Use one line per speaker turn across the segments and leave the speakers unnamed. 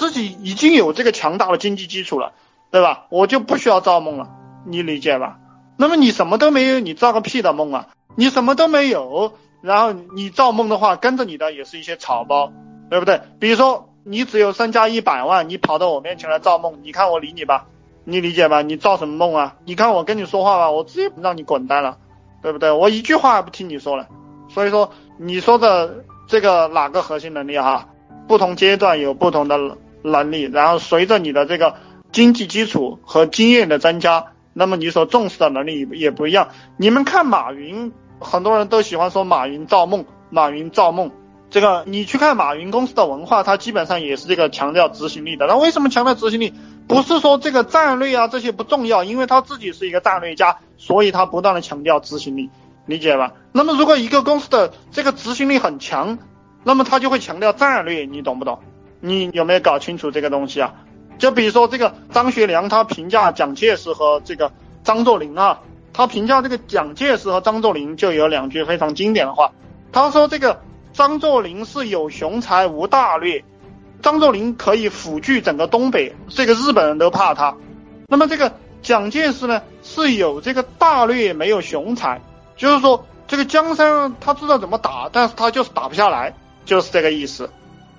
自己已经有这个强大的经济基础了，对吧？我就不需要造梦了，你理解吧？那么你什么都没有，你造个屁的梦啊！你什么都没有，然后你造梦的话，跟着你的也是一些草包，对不对？比如说你只有身家一百万，你跑到我面前来造梦，你看我理你吧？你理解吧？你造什么梦啊？你看我跟你说话吧，我直接让你滚蛋了，对不对？我一句话也不听你说了。所以说，你说的这个哪个核心能力哈？不同阶段有不同的能力，然后随着你的这个经济基础和经验的增加。那么你所重视的能力也不一样。你们看马云，很多人都喜欢说马云造梦，马云造梦。这个你去看马云公司的文化，它基本上也是这个强调执行力的。那为什么强调执行力？不是说这个战略啊这些不重要，因为他自己是一个战略家，所以他不断的强调执行力，理解吧？那么如果一个公司的这个执行力很强，那么他就会强调战略，你懂不懂？你有没有搞清楚这个东西啊？就比如说这个张学良，他评价蒋介石和这个张作霖啊，他评价这个蒋介石和张作霖就有两句非常经典的话。他说这个张作霖是有雄才无大略，张作霖可以抚据整个东北，这个日本人都怕他。那么这个蒋介石呢是有这个大略没有雄才，就是说这个江山他知道怎么打，但是他就是打不下来，就是这个意思。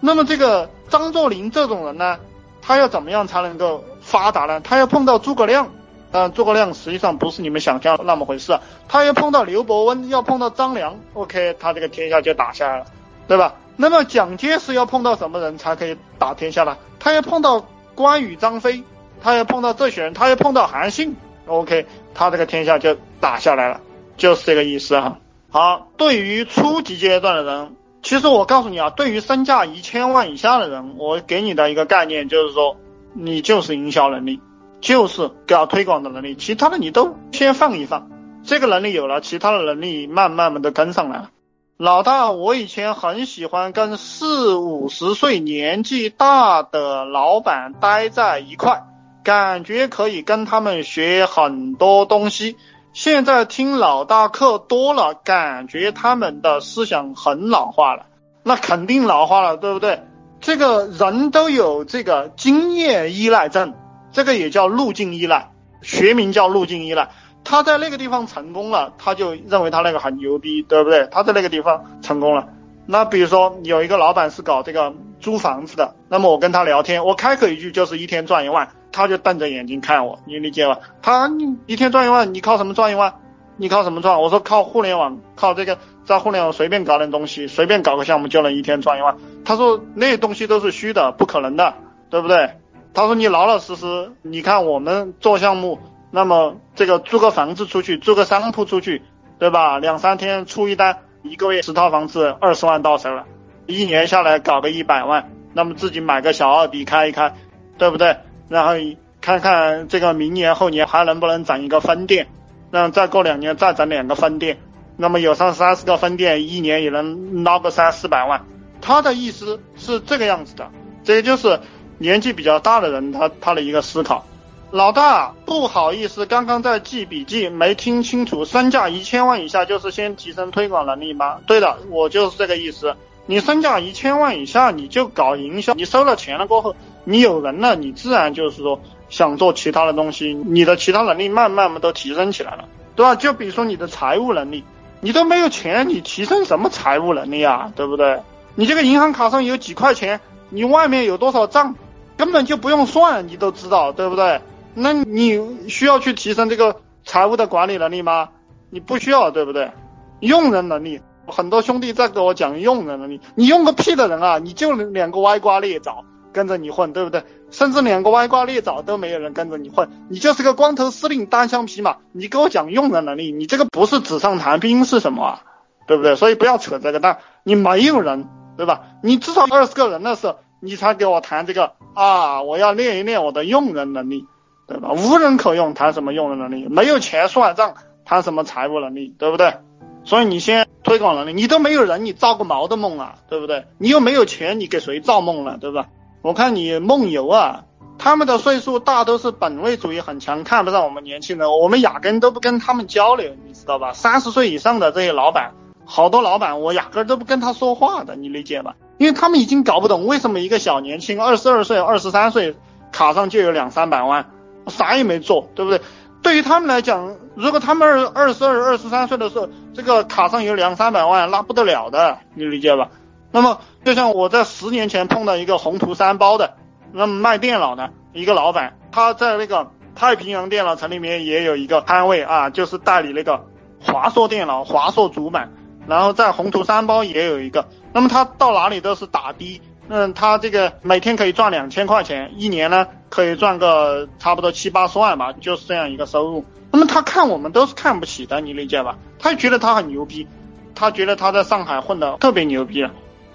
那么这个张作霖这种人呢？他要怎么样才能够发达呢？他要碰到诸葛亮，嗯，诸葛亮实际上不是你们想象那么回事。他要碰到刘伯温，要碰到张良，OK，他这个天下就打下来了，对吧？那么蒋介石要碰到什么人才可以打天下呢？他要碰到关羽、张飞，他要碰到这些人，他要碰到韩信，OK，他这个天下就打下来了，就是这个意思啊。好，对于初级阶段的人。其实我告诉你啊，对于身价一千万以下的人，我给你的一个概念就是说，你就是营销能力，就是搞推广的能力，其他的你都先放一放。这个能力有了，其他的能力慢慢慢的跟上来了。老大，我以前很喜欢跟四五十岁年纪大的老板待在一块，感觉可以跟他们学很多东西。现在听老大课多了，感觉他们的思想很老化了，那肯定老化了，对不对？这个人都有这个经验依赖症，这个也叫路径依赖，学名叫路径依赖。他在那个地方成功了，他就认为他那个很牛逼，对不对？他在那个地方成功了。那比如说有一个老板是搞这个租房子的，那么我跟他聊天，我开口一句就是一天赚一万。他就瞪着眼睛看我，你理解吧？他你一天赚一万，你靠什么赚一万？你靠什么赚？我说靠互联网，靠这个在互联网随便搞点东西，随便搞个项目就能一天赚一万。他说那东西都是虚的，不可能的，对不对？他说你老老实实，你看我们做项目，那么这个租个房子出去，租个商铺出去，对吧？两三天出一单，一个月十套房子，二十万到手了，一年下来搞个一百万，那么自己买个小奥迪开一开，对不对？然后看看这个明年后年还能不能整一个分店，然后再过两年再整两个分店，那么有上三十个分店，一年也能捞个三四百万。他的意思是这个样子的，这就是年纪比较大的人他他的一个思考。老大，不好意思，刚刚在记笔记没听清楚，身价一千万以下就是先提升推广能力吗？对的，我就是这个意思。你身价一千万以下，你就搞营销，你收了钱了过后。你有人了，你自然就是说想做其他的东西，你的其他能力慢慢慢都提升起来了，对吧？就比如说你的财务能力，你都没有钱，你提升什么财务能力啊？对不对？你这个银行卡上有几块钱，你外面有多少账，根本就不用算，你都知道，对不对？那你需要去提升这个财务的管理能力吗？你不需要，对不对？用人能力，很多兄弟在跟我讲用人能力，你用个屁的人啊！你就两个歪瓜裂枣。跟着你混，对不对？甚至两个歪瓜裂枣都没有人跟着你混，你就是个光头司令，单枪匹马。你给我讲用人能力，你这个不是纸上谈兵是什么啊？对不对？所以不要扯这个蛋，你没有人，对吧？你至少二十个人的时候，你才给我谈这个啊！我要练一练我的用人能力，对吧？无人可用，谈什么用人能力？没有钱算账，谈什么财务能力？对不对？所以你先推广能力，你都没有人，你造个毛的梦啊？对不对？你又没有钱，你给谁造梦了？对吧？我看你梦游啊，他们的岁数大都是本位主义很强，看不上我们年轻人，我们压根都不跟他们交流，你知道吧？三十岁以上的这些老板好多老板我压根都不跟他说话的，你理解吧？因为他们已经搞不懂为什么一个小年轻二十二岁、二十三岁卡上就有两三百万，啥也没做，对不对？对于他们来讲，如果他们二二十二、二十三岁的时候，这个卡上有两三百万，那不得了的，你理解吧？那么就像我在十年前碰到一个宏图三包的，那么卖电脑的一个老板，他在那个太平洋电脑城里面也有一个摊位啊，就是代理那个华硕电脑、华硕主板。然后在宏图三包也有一个，那么他到哪里都是打的，嗯，他这个每天可以赚两千块钱，一年呢可以赚个差不多七八十万吧，就是这样一个收入。那么他看我们都是看不起的，你理解吧？他觉得他很牛逼，他觉得他在上海混的特别牛逼，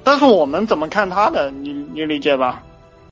但是我们怎么看他的？你你理解吧？